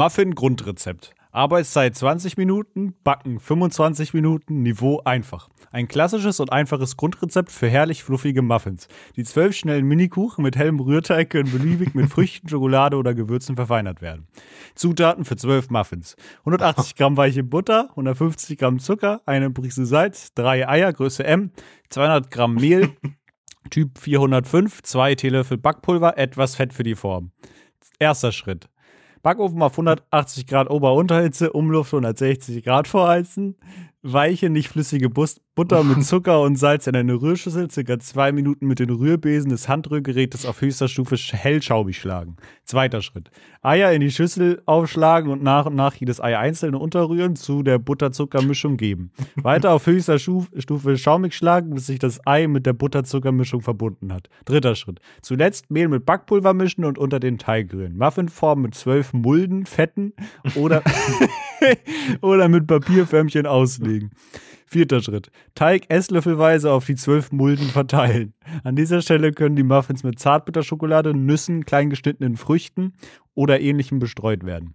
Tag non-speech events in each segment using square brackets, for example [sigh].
Muffin-Grundrezept. Arbeitszeit 20 Minuten, Backen 25 Minuten, Niveau einfach. Ein klassisches und einfaches Grundrezept für herrlich fluffige Muffins. Die zwölf schnellen Minikuchen mit hellem Rührteig können beliebig mit Früchten, Schokolade oder Gewürzen verfeinert werden. Zutaten für zwölf Muffins. 180 Gramm weiche Butter, 150 Gramm Zucker, eine Prise Salz, drei Eier, Größe M, 200 Gramm Mehl, Typ 405, zwei Teelöffel Backpulver, etwas Fett für die Form. Erster Schritt. Backofen auf 180 Grad Ober-Unterhitze, Umluft 160 Grad vorheizen. Weiche, nicht flüssige Butter mit [laughs] Zucker und Salz in eine Rührschüssel, circa zwei Minuten mit den Rührbesen des Handrührgerätes auf höchster Stufe hellschaubig schlagen. Zweiter Schritt. Eier in die Schüssel aufschlagen und nach und nach jedes Ei einzeln unterrühren, zu der Butter-Zucker-Mischung geben. [laughs] Weiter auf höchster Stufe schaumig schlagen, bis sich das Ei mit der Butter-Zucker-Mischung verbunden hat. Dritter Schritt. Zuletzt Mehl mit Backpulver mischen und unter den Teig rühren. Muffinform mit zwölf Mulden, Fetten oder, [laughs] [laughs] oder mit Papierförmchen auslegen. Vierter Schritt. Teig esslöffelweise auf die zwölf Mulden verteilen. An dieser Stelle können die Muffins mit Zartbitterschokolade, Nüssen, kleingeschnittenen Früchten oder ähnlichem bestreut werden.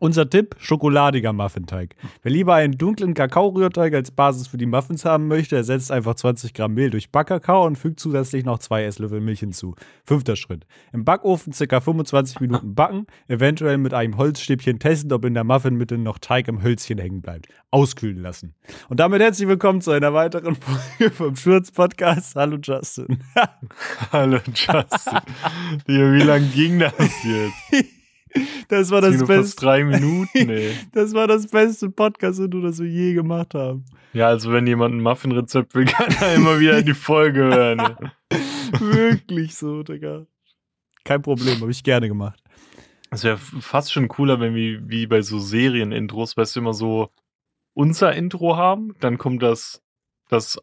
Unser Tipp: schokoladiger Muffinteig. Wer lieber einen dunklen Kakaorührteig als Basis für die Muffins haben möchte, ersetzt einfach 20 Gramm Mehl durch Backkakao und fügt zusätzlich noch zwei Esslöffel Milch hinzu. Fünfter Schritt: Im Backofen ca. 25 Minuten backen, eventuell mit einem Holzstäbchen testen, ob in der Muffinmitte noch Teig im Hölzchen hängen bleibt. Auskühlen lassen. Und damit herzlich willkommen zu einer weiteren Folge vom Schurz Podcast. Hallo Justin. [laughs] Hallo Justin. wie lange ging das jetzt? [laughs] Das war das, das beste. drei Minuten, [laughs] ey. Das war das beste Podcast, das wir so je gemacht haben. Ja, also wenn jemand ein Muffin-Rezept will, [laughs] kann er immer wieder die Folge hören. [laughs] Wirklich so, Digga. Kein Problem, habe ich gerne gemacht. Es wäre fast schon cooler, wenn wir wie bei so Serien-Intros, weißt du, immer so unser Intro haben, dann kommt das, das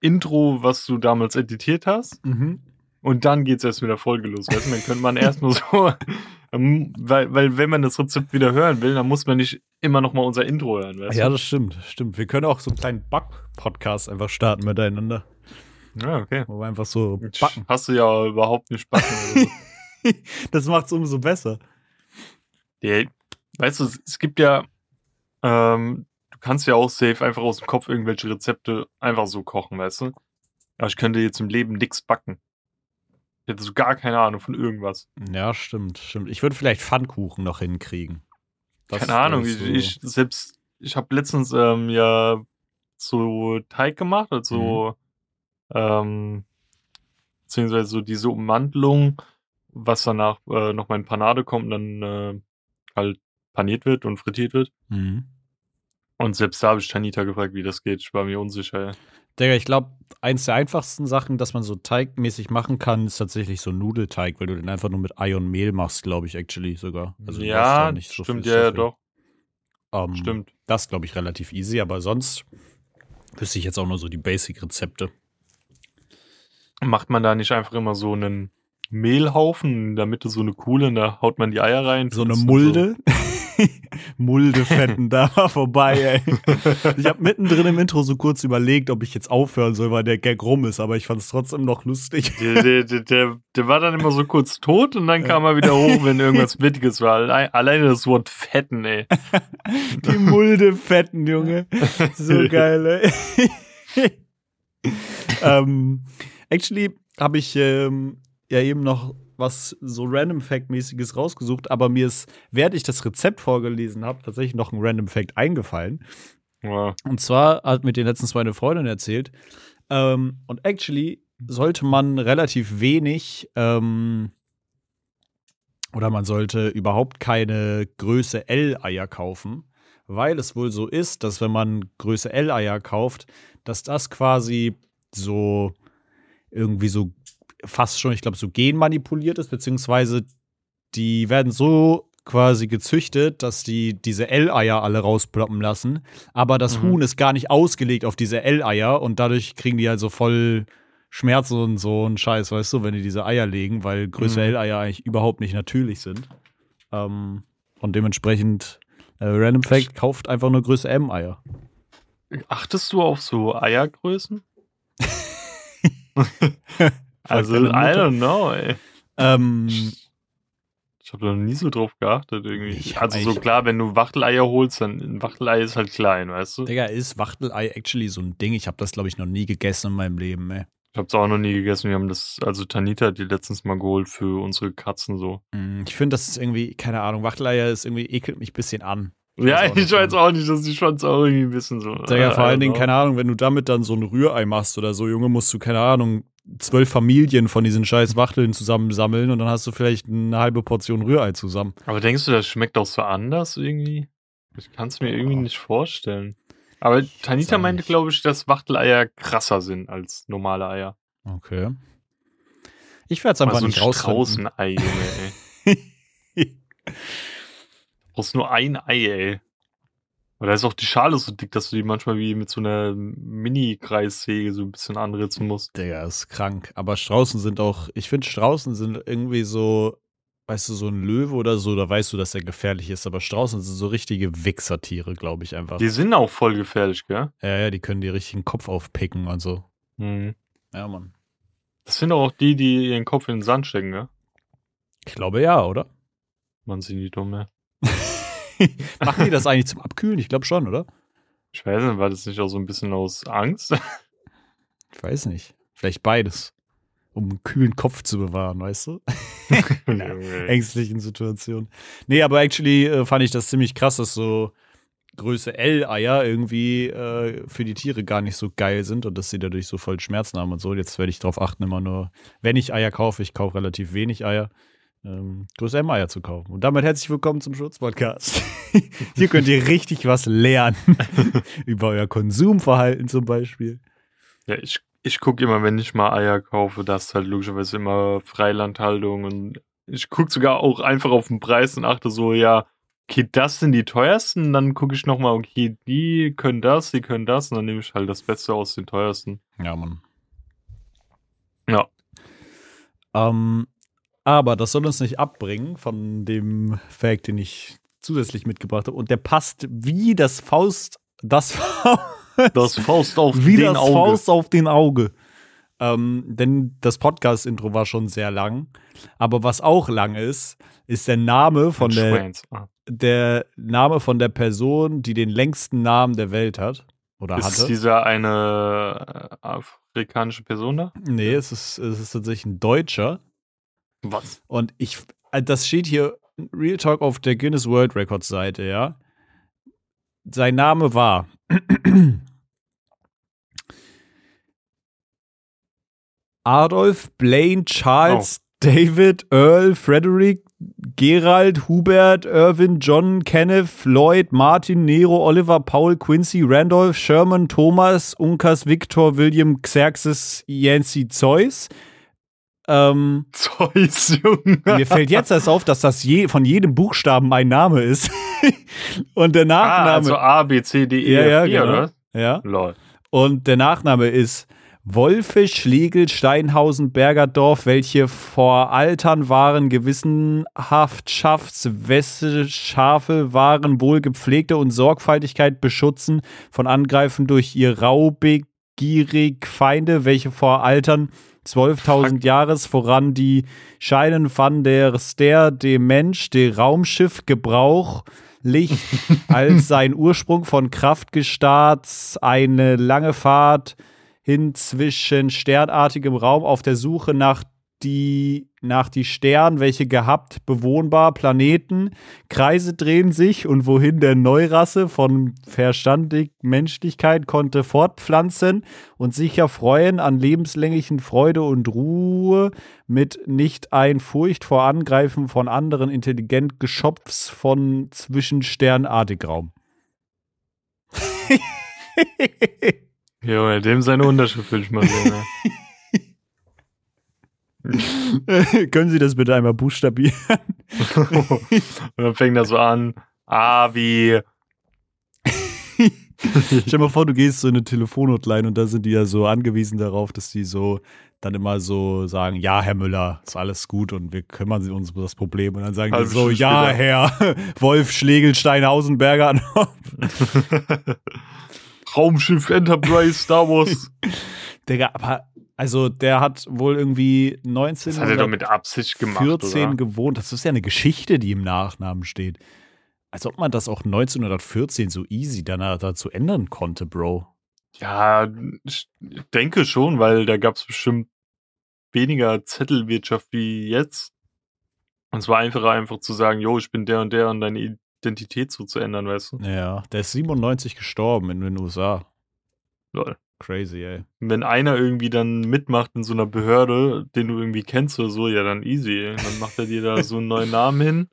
Intro, was du damals editiert hast. Mhm. Und dann geht's erst mit der Folge los. Weißt du, dann könnte man erstmal [laughs] so ähm, weil, weil wenn man das Rezept wieder hören will, dann muss man nicht immer noch mal unser Intro hören. Weißt ja, das stimmt, stimmt. Wir können auch so einen kleinen Back-Podcast einfach starten miteinander. Ja, okay. Wo wir einfach so backen. Hast du ja überhaupt nicht backen. so. [laughs] das macht's umso besser. Ja, weißt du, es gibt ja, ähm, du kannst ja auch safe einfach aus dem Kopf irgendwelche Rezepte einfach so kochen, weißt du? Aber ich könnte jetzt im Leben nichts backen. Ich hätte so gar keine Ahnung von irgendwas. Ja, stimmt, stimmt. Ich würde vielleicht Pfannkuchen noch hinkriegen. Das keine Ahnung, ich, so. ich, selbst, ich habe letztens ähm, ja so Teig gemacht, also mhm. ähm, beziehungsweise so diese Ummantelung, was danach äh, noch mal in Panade kommt und dann äh, halt paniert wird und frittiert wird. Mhm. Und selbst da habe ich Tanita gefragt, wie das geht. Ich war mir unsicher. Ja. Digga, ich glaube, eins der einfachsten Sachen, dass man so teigmäßig machen kann, ist tatsächlich so Nudelteig, weil du den einfach nur mit Ei und Mehl machst, glaube ich, actually sogar. Also ja, so stimmt, ja, ja, doch. Ähm, stimmt. Das glaube ich relativ easy, aber sonst wüsste ich jetzt auch nur so die Basic-Rezepte. Macht man da nicht einfach immer so einen Mehlhaufen, in der Mitte so eine Kuhle und da haut man die Eier rein? So eine Mulde? So. [laughs] Muldefetten da [laughs] vorbei, ey. Ich habe mittendrin im Intro so kurz überlegt, ob ich jetzt aufhören soll, weil der Gag rum ist, aber ich fand es trotzdem noch lustig. Der, der, der, der, war dann immer so kurz tot und dann kam er wieder hoch, wenn irgendwas [laughs] Wittiges war. Alleine das Wort Fetten, ey. Die Muldefetten, Junge. So geil, ey. ähm, actually habe ich ähm, ja eben noch was so Random Fact-mäßiges rausgesucht, aber mir ist, während ich das Rezept vorgelesen habe, tatsächlich noch ein Random Fact eingefallen. Ja. Und zwar hat mir den letztens meine Freundin erzählt. Ähm, und actually sollte man relativ wenig ähm, oder man sollte überhaupt keine Größe L-Eier kaufen, weil es wohl so ist, dass wenn man Größe L-Eier kauft, dass das quasi so irgendwie so fast schon, ich glaube, so genmanipuliert ist, beziehungsweise die werden so quasi gezüchtet, dass die diese L-Eier alle rausploppen lassen. Aber das mhm. Huhn ist gar nicht ausgelegt auf diese L-Eier und dadurch kriegen die also voll Schmerzen und so ein Scheiß, weißt du, wenn die diese Eier legen, weil größere mhm. L-Eier eigentlich überhaupt nicht natürlich sind. Ähm, und dementsprechend, äh, Random Fact, kauft einfach nur Größe M-Eier. Achtest du auf so Eiergrößen? [laughs] Also, I don't know, ey. Ähm, Ich habe noch nie so drauf geachtet irgendwie. Ich- also so ich- klar, wenn du Wachteleier holst, dann ein Wachtelei ist halt klein, weißt du? Digga, ist Wachtelei actually so ein Ding? Ich habe das, glaube ich, noch nie gegessen in meinem Leben, ey. Ich habe es auch noch nie gegessen. Wir haben das, also Tanita hat die letztens mal geholt für unsere Katzen so. Mm, Ich finde, das ist irgendwie, keine Ahnung, Wachteleier ist irgendwie, ekelt mich ein bisschen an. ja, weiß ich weiß auch nicht, dass ich fand es auch irgendwie ein bisschen so. Digga, vor allen Dingen, keine Ahnung, wenn du damit dann so ein Rührei machst oder so, Junge, musst du, keine Ahnung, zwölf Familien von diesen scheiß Wachteln zusammensammeln und dann hast du vielleicht eine halbe Portion Rührei zusammen. Aber denkst du, das schmeckt auch so anders irgendwie? Ich kann es mir irgendwie nicht vorstellen. Aber Tanita meinte, glaube ich, dass Wachteleier krasser sind als normale Eier. Okay. Ich werde es einfach so nicht rausfinden. Straußenei, Junge, ey. [laughs] brauchst nur ein Ei, ey. Oder ist auch die Schale so dick, dass du die manchmal wie mit so einer Mini-Kreissäge so ein bisschen anritzen musst. Digga, ist krank. Aber Straußen sind auch, ich finde, Straußen sind irgendwie so, weißt du, so ein Löwe oder so, da weißt du, dass er gefährlich ist. Aber Straußen sind so richtige Wichsertiere, glaube ich einfach. Die sind auch voll gefährlich, gell? ja, ja, die können dir richtig den Kopf aufpicken und so. Hm. Ja, Mann. Das sind auch die, die ihren Kopf in den Sand stecken, gell? Ich glaube ja, oder? Man sind die dumm, ey. [laughs] [laughs] Machen die das eigentlich zum Abkühlen? Ich glaube schon, oder? Ich weiß nicht, war das nicht auch so ein bisschen aus Angst? Ich weiß nicht. Vielleicht beides. Um einen kühlen Kopf zu bewahren, weißt du? [laughs] Ängstlichen Situationen. Nee, aber actually äh, fand ich das ziemlich krass, dass so Größe L-Eier irgendwie äh, für die Tiere gar nicht so geil sind und dass sie dadurch so voll Schmerzen haben und so. Jetzt werde ich darauf achten, immer nur, wenn ich Eier kaufe, ich kaufe relativ wenig Eier, ähm, Größe M-Eier zu kaufen. Und damit herzlich willkommen zum Schutzpodcast. [laughs] Hier könnt ihr richtig was lernen. [laughs] Über euer Konsumverhalten zum Beispiel. Ja, ich, ich gucke immer, wenn ich mal Eier kaufe, das ist halt logischerweise immer Freilandhaltung und ich gucke sogar auch einfach auf den Preis und achte so, ja, okay, das sind die teuersten, dann gucke ich nochmal, okay, die können das, die können das und dann nehme ich halt das Beste aus den teuersten. Ja, Mann. Ja. Ähm, aber das soll uns nicht abbringen von dem Fact, den ich zusätzlich mitgebracht habe. Und der passt wie das Faust, das Das Faust auf wie den das Auge. Faust auf den Auge. Ähm, denn das Podcast-Intro war schon sehr lang. Aber was auch lang ist, ist der Name von der. Ah. der Name von der Person, die den längsten Namen der Welt hat. Oder Ist hatte. dieser eine äh, afrikanische Person da? Nee, es ist, es ist tatsächlich ein Deutscher. Was? Und ich, äh, das steht hier Real Talk auf der Guinness World Records Seite, ja. Sein Name war [clears throat] Adolf Blaine Charles David Earl Frederick Gerald Hubert Irvin John Kenneth Lloyd Martin Nero Oliver Paul Quincy Randolph Sherman Thomas Unkas Victor William Xerxes Yancey Zeus ähm, Zeus, Junge. mir fällt jetzt erst auf, dass das je, von jedem Buchstaben ein Name ist. [laughs] Und der ah, Nachname. also A, B, C, D, E, Ja, ja, F, G, genau. oder? ja. Lol. Und der Nachname ist Wolfe, Schlegel, Steinhausen, Bergerdorf, welche vor Altern waren gewissenhaft Schaftswäsche, Schafe waren wohl gepflegte und Sorgfaltigkeit beschützen von Angreifen durch ihr raubegierig Feinde, welche vor Altern 12.000 Fuck. Jahres voran die Scheinen van der Ster dem Mensch, der Raumschiff Gebrauch Licht [laughs] als sein Ursprung von Kraftgestarts eine lange Fahrt hin zwischen sternartigem Raum auf der Suche nach die nach die Stern, welche gehabt bewohnbar Planeten Kreise drehen sich und wohin der Neurasse von verstandig Menschlichkeit konnte fortpflanzen und sich erfreuen an lebenslänglichen Freude und Ruhe mit nicht ein Furcht vor Angreifen von anderen intelligent Geschöpfs von zwischensternartig Raum. [laughs] Junge, dem seine Unterschrift will ich mal sehen. [laughs] Ne? [laughs] Können Sie das bitte einmal buchstabieren? [laughs] Und dann fängt er so an. A wie. [laughs] Stell dir mal vor, du gehst so in eine Telefonhotline und da sind die ja so angewiesen darauf, dass die so dann immer so sagen, ja, Herr Müller, ist alles gut und wir kümmern uns um das Problem. Und dann sagen die Halbe so, ja, später. Herr Wolf Schlegel Steinhausenberger. Raumschiff Enterprise Star Wars. Digga, aber Also der hat wohl irgendwie 19 Das hat er doch mit Absicht gemacht, 14 oder? gewohnt. Das ist ja eine Geschichte, die im Nachnamen steht. Als ob man das auch 1914 so easy danach dazu ändern konnte, Bro. Ja, ich denke schon, weil da gab es bestimmt weniger Zettelwirtschaft wie jetzt. Und es war einfacher, einfach zu sagen, jo, ich bin der und der und deine Identität so zu ändern, weißt du? Ja, der ist 97 gestorben in den USA. Lol. Crazy, ey. Wenn einer irgendwie dann mitmacht in so einer Behörde, den du irgendwie kennst oder so, ja, dann easy. Ey. Dann macht er dir da so einen neuen Namen hin.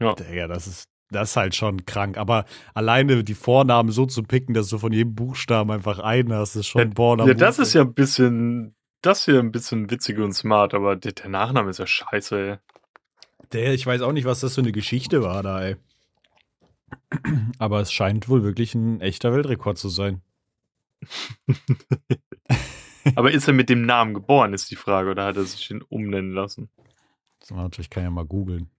Digga, das ist, das ist halt schon krank. Aber alleine die Vornamen so zu picken, dass du von jedem Buchstaben einfach einen hast, ist schon born am Ja, das ist ja ein bisschen, das hier ein bisschen witzig und smart, aber der, der Nachname ist ja scheiße, ey. Der, ich weiß auch nicht, was das für eine Geschichte war da, ey. Aber es scheint wohl wirklich ein echter Weltrekord zu sein. [laughs] Aber ist er mit dem Namen geboren, ist die Frage, oder hat er sich den umnennen lassen? So, warte, ich kann ja mal googeln.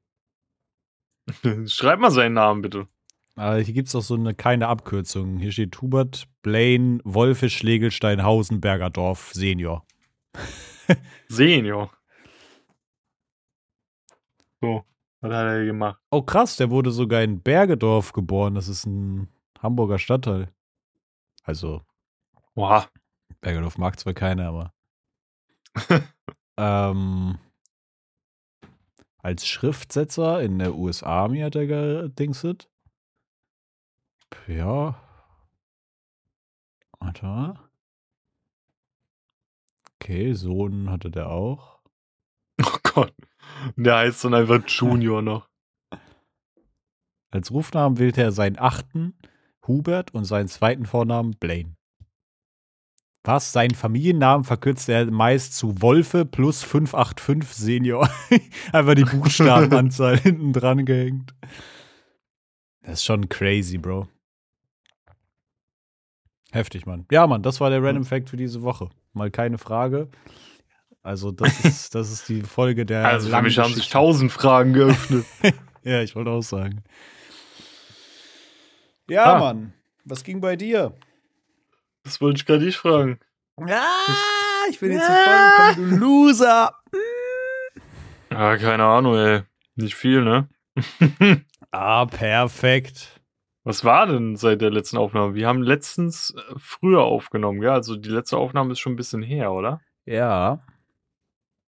[laughs] Schreib mal seinen Namen, bitte. Aber hier gibt es auch so eine keine Abkürzung. Hier steht Hubert Blaine Wolfe Schlegelsteinhausen Bergerdorf Senior. Senior. [laughs] So, was hat er gemacht? Oh krass, der wurde sogar in Bergedorf geboren. Das ist ein Hamburger Stadtteil. Also Boah. Bergedorf mag zwar keiner, aber [laughs] ähm, als Schriftsetzer in der US Army hat er gedingset. Ja. Warte mal. Okay, Sohn hatte der auch. Oh Gott. Der heißt dann einfach Junior noch. Als Rufnamen wählte er seinen achten Hubert und seinen zweiten Vornamen Blaine. Was? Seinen Familiennamen verkürzte er meist zu Wolfe plus 585 Senior. [laughs] Einfach die Buchstabenanzahl [laughs] hinten dran gehängt. Das ist schon crazy, Bro. Heftig, Mann. Ja, Mann, das war der Random Fact für diese Woche. Mal keine Frage. Also, das ist, [laughs] das ist die Folge der. Also für mich haben sich tausend Fragen geöffnet. [laughs] Ja, ich wollte auch sagen. Ja, Ah. Mann. Was ging bei dir? Das wollte ich gerade nicht fragen. Ja, ich bin jetzt ja. gekommen, du Loser. Ja, keine Ahnung, ey. Nicht viel, ne? [laughs] Ah, perfekt. Was war denn seit der letzten Aufnahme? Wir haben letztens äh, früher aufgenommen, ja? Also die letzte Aufnahme ist schon ein bisschen her, oder? Ja,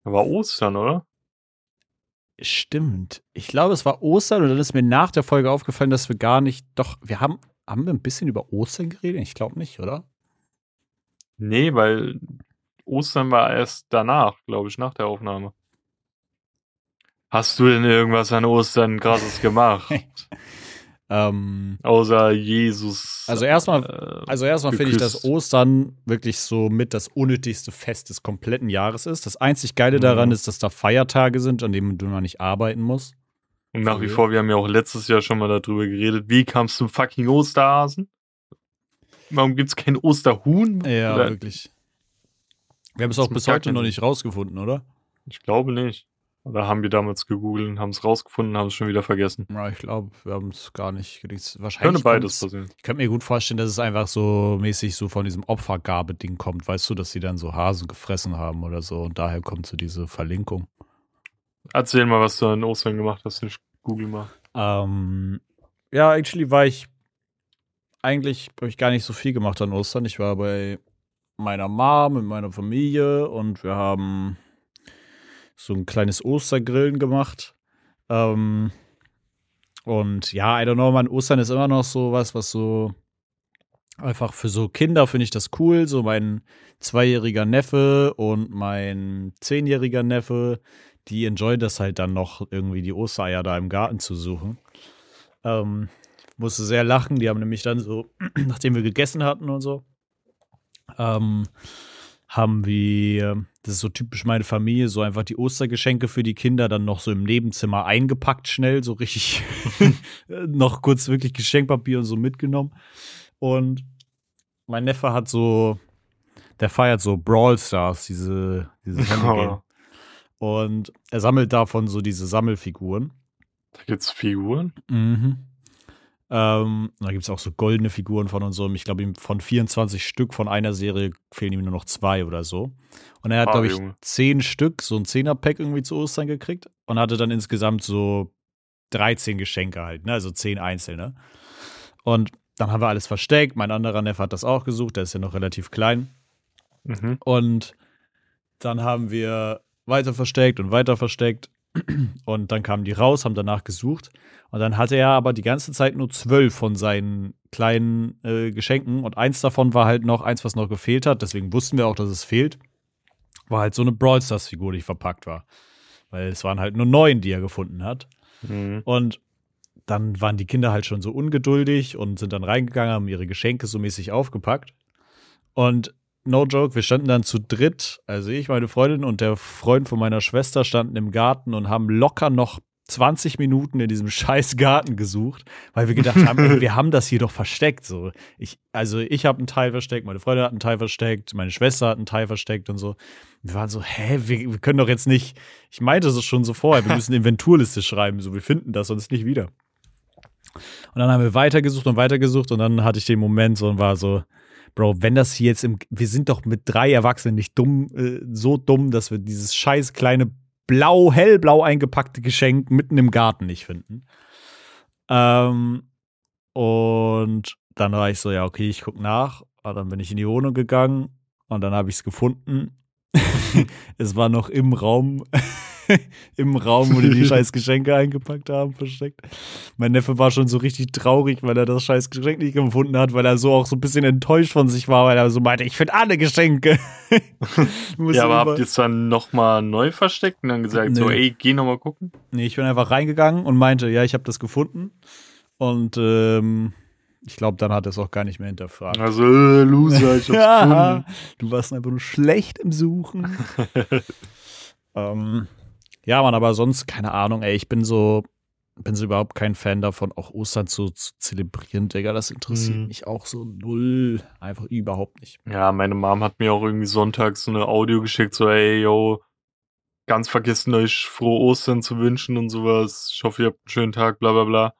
war Ostern, oder? stimmt. Ich glaube, es war Ostern und dann ist mir nach der Folge aufgefallen, dass wir gar nicht, doch, wir haben, haben wir ein bisschen über Ostern geredet? Ich glaube nicht, oder? Nee, weil Ostern war erst danach, glaube ich, nach der Aufnahme. Hast du denn irgendwas an Ostern krasses [laughs] gemacht? Ähm, Außer Jesus. Also erstmal- äh, Also erstmal finde ich, dass. Ostern wirklich so mit das unnötigste Fest des kompletten Jahres ist. Das einzig Geile daran Mhm. ist, dass da Feiertage sind, an denen du noch nicht arbeiten musst. Und nach wie vor, wir haben ja auch letztes Jahr schon mal darüber geredet, wie kam es zum fucking Osterhasen? Warum gibt's kein Osterhuhn? Ja, Oder- wirklich. Wir haben es auch bis heute noch nicht rausgefunden, oder? Ich glaube nicht. Oder haben wir damals gegoogelt und haben es rausgefunden und haben es schon wieder vergessen. Ja, ich glaube, wir haben es gar nicht. gedings- Könnte Wahrscheinlich. beides passieren. Ich könnte mir gut vorstellen, dass es einfach so mäßig so von diesem Opfergabe-Ding kommt. Weißt du, dass sie dann so Hasen gefressen haben oder so. Und daher kommt so diese Verlinkung. Erzähl mal, was du an Ostern gemacht hast. Ich google mal. Ähm, ja, actually war ich. Eigentlich habe ich gar nicht so viel gemacht an Ostern. Ich war bei meiner Mom mit meiner Familie und wir haben so ein kleines Ostergrillen gemacht. Ähm, und ja, I don't know, man, Ostern ist immer noch so was, was so einfach für so Kinder finde ich das cool. So mein zweijähriger Neffe und mein zehnjähriger Neffe, die enjoyen das halt dann noch irgendwie die Ostereier da im Garten zu suchen. Ähm, musste sehr lachen. Die haben nämlich dann so, [clears throat] nachdem wir gegessen hatten und so, ähm, haben wir, das ist so typisch meine Familie, so einfach die Ostergeschenke für die Kinder dann noch so im Nebenzimmer eingepackt, schnell, so richtig [laughs] [laughs] noch kurz wirklich Geschenkpapier und so mitgenommen. Und mein Neffe hat so, der feiert so Brawl Stars, diese, dieses [laughs] Handy-Game. Und er sammelt davon so diese Sammelfiguren. Da gibt's Figuren. Mhm. Ähm, da gibt es auch so goldene Figuren von und so. Ich glaube, von 24 Stück von einer Serie fehlen ihm nur noch zwei oder so. Und er hat, ah, glaube ich, Junge. zehn Stück, so ein Zehner-Pack irgendwie zu Ostern gekriegt und hatte dann insgesamt so 13 Geschenke halt, ne? also zehn einzelne. Und dann haben wir alles versteckt. Mein anderer Neffe hat das auch gesucht, der ist ja noch relativ klein. Mhm. Und dann haben wir weiter versteckt und weiter versteckt. Und dann kamen die raus, haben danach gesucht. Und dann hatte er aber die ganze Zeit nur zwölf von seinen kleinen äh, Geschenken. Und eins davon war halt noch eins, was noch gefehlt hat. Deswegen wussten wir auch, dass es fehlt. War halt so eine Brawl Stars-Figur, die verpackt war. Weil es waren halt nur neun, die er gefunden hat. Mhm. Und dann waren die Kinder halt schon so ungeduldig und sind dann reingegangen, haben ihre Geschenke so mäßig aufgepackt. Und no joke, wir standen dann zu dritt, also ich, meine Freundin und der Freund von meiner Schwester standen im Garten und haben locker noch 20 Minuten in diesem [laughs] scheiß Garten gesucht, weil wir gedacht haben, ey, [laughs] wir haben das hier doch versteckt. So, ich, also ich habe einen Teil versteckt, meine Freundin hat einen Teil versteckt, meine Schwester hat einen Teil versteckt und so. Wir waren so, hä, wir, wir können doch jetzt nicht. Ich meinte es schon so vorher, wir müssen eine [laughs] Inventurliste schreiben, so wir finden das sonst nicht wieder. Und dann haben wir weitergesucht und weitergesucht und dann hatte ich den Moment so und war so, Bro, wenn das hier jetzt im, wir sind doch mit drei Erwachsenen nicht dumm, äh, so dumm, dass wir dieses scheiß kleine blau, hellblau eingepackte Geschenk mitten im Garten nicht finden. Ähm, und dann war ich so, ja, okay, ich guck nach. Und dann bin ich in die Wohnung gegangen und dann habe ich es gefunden. [laughs] es war noch im Raum [laughs] im Raum, wo die die [laughs] scheiß Geschenke eingepackt haben, versteckt. Mein Neffe war schon so richtig traurig, weil er das scheiß Geschenk nicht gefunden hat, weil er so auch so ein bisschen enttäuscht von sich war, weil er so meinte, ich finde alle Geschenke. [laughs] ja, aber habt ihr es dann nochmal neu versteckt und dann gesagt, nee. so, ey, geh nochmal gucken? Nee, ich bin einfach reingegangen und meinte, ja, ich habe das gefunden. Und ähm, ich glaube, dann hat er es auch gar nicht mehr hinterfragt. Also, äh, Loser, ich hab's ja, gefunden. Du warst einfach nur schlecht im Suchen. ähm, ja, man, aber sonst, keine Ahnung, ey, ich bin so, bin so überhaupt kein Fan davon, auch Ostern zu, zu zelebrieren, Digga. Das interessiert mhm. mich auch so null. Einfach überhaupt nicht. Ja, meine Mom hat mir auch irgendwie sonntags so eine Audio geschickt, so, ey, yo, ganz vergessen, euch frohe Ostern zu wünschen und sowas. Ich hoffe, ihr habt einen schönen Tag, bla bla bla.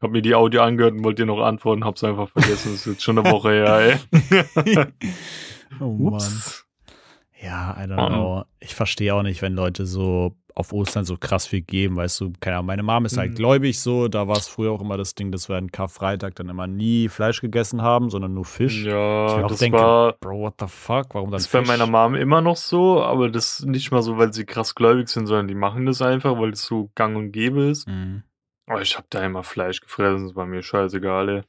Hab mir die Audio angehört und wollte dir noch antworten, hab's einfach vergessen. Das ist jetzt schon eine Woche her, ey. [laughs] oh [laughs] Ups. Mann. Ja, I don't know. Ich verstehe auch nicht, wenn Leute so auf Ostern so krass viel geben, weißt du, keine Ahnung, meine Mom ist halt mhm. gläubig so, da war es früher auch immer das Ding, dass wir an Karfreitag dann immer nie Fleisch gegessen haben, sondern nur Fisch. Ja, ich das denke, war, Bro, what the fuck, warum dann Das ist bei meiner Mom immer noch so, aber das nicht mal so, weil sie krass gläubig sind, sondern die machen das einfach, weil es so gang und gäbe ist. Mhm. Aber ich habe da immer Fleisch gefressen, das war mir scheißegal, ey.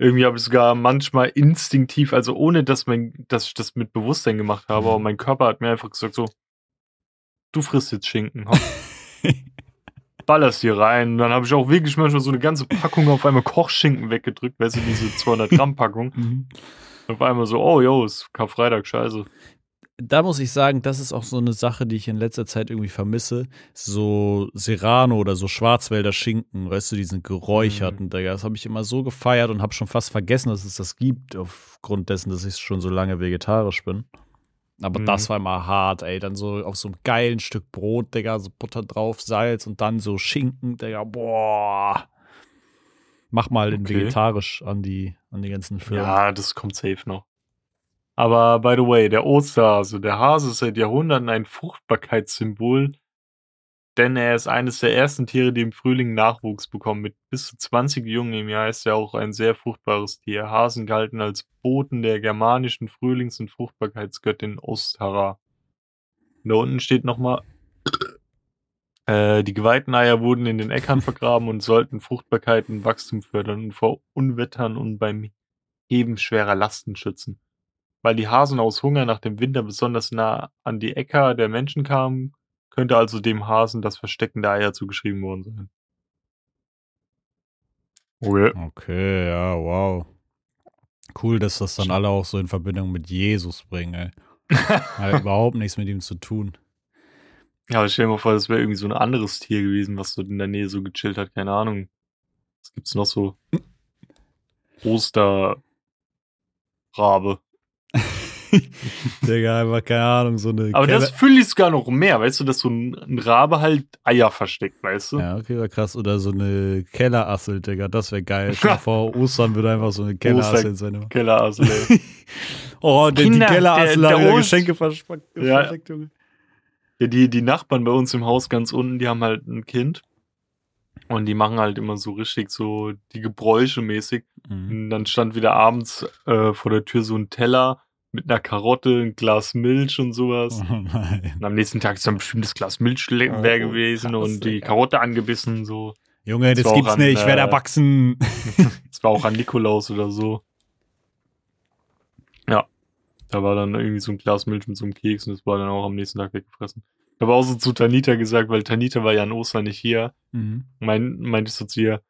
Irgendwie habe ich sogar manchmal instinktiv, also ohne dass, mein, dass ich das mit Bewusstsein gemacht habe, mhm. aber mein Körper hat mir einfach gesagt so, du frisst jetzt Schinken. Ballerst hier rein. Und dann habe ich auch wirklich manchmal so eine ganze Packung auf einmal Kochschinken weggedrückt, weißt du, diese 200 Gramm Packung. Mhm. Auf einmal so, oh, yo, ist Karfreitag, scheiße. Da muss ich sagen, das ist auch so eine Sache, die ich in letzter Zeit irgendwie vermisse. So Serrano oder so Schwarzwälder Schinken, weißt du, diesen geräucherten, mhm. Das habe ich immer so gefeiert und habe schon fast vergessen, dass es das gibt, aufgrund dessen, dass ich schon so lange vegetarisch bin. Aber mhm. das war immer hart, ey. Dann so auf so einem geilen Stück Brot, Digga, so Butter drauf, Salz und dann so Schinken, Digga, boah. Mach mal den okay. vegetarisch an die, an die ganzen Firmen. Ja, das kommt safe noch. Aber by the way, der Osterhase, der Hase ist seit Jahrhunderten ein Fruchtbarkeitssymbol denn er ist eines der ersten Tiere, die im Frühling Nachwuchs bekommen. Mit bis zu 20 Jungen im Jahr ist er auch ein sehr fruchtbares Tier. Hasen galten als Boten der germanischen Frühlings- und Fruchtbarkeitsgöttin Ostara. Da unten steht nochmal, äh, die geweihten Eier wurden in den Äckern vergraben und sollten Fruchtbarkeit und Wachstum fördern und vor Unwettern und beim Heben schwerer Lasten schützen. Weil die Hasen aus Hunger nach dem Winter besonders nah an die Äcker der Menschen kamen, könnte also dem Hasen das Verstecken der Eier zugeschrieben worden sein. Okay. Okay, ja, wow. Cool, dass das dann alle auch so in Verbindung mit Jesus bringen, ey. [laughs] Hat überhaupt nichts mit ihm zu tun. Ja, aber stell dir mal vor, das wäre irgendwie so ein anderes Tier gewesen, was so in der Nähe so gechillt hat, keine Ahnung. Was gibt's noch so? [laughs] Osterrabe. [laughs] Digga, einfach keine Ahnung, so eine. Aber Keller das fühle ich sogar noch mehr, weißt du, dass so ein, Rabe halt Eier versteckt, weißt du? Ja, okay, war krass. Oder so eine Kellerassel, Digga, das wäre geil. [laughs] vor Ostern würde einfach so eine Kellerassel sein. Kellerassel, ey. [laughs] oh, der, die Kellerassel hat wieder Geschenke versteckt, ja. Junge. Ja, die, die Nachbarn bei uns im Haus ganz unten, die haben halt ein Kind. Und die machen halt immer so richtig so die Gebräuche mäßig. Mhm. Und dann stand wieder abends äh, vor der Tür so ein Teller mit einer Karotte, ein Glas Milch und sowas. Oh nein. Und am nächsten Tag ist dann bestimmt das Glas Milch leer oh, gewesen krass, und die Karotte angebissen, so. Junge, das, das gibt's an, nicht, ich werde äh, erwachsen. [laughs] das war auch an Nikolaus oder so. Ja. Da war dann irgendwie so ein Glas Milch mit so einem Keks und das war dann auch am nächsten Tag weggefressen. Ich habe auch so zu Tanita gesagt, weil Tanita war ja an Ostern nicht hier. Mhm. Mein, meinte ich so zu ihr,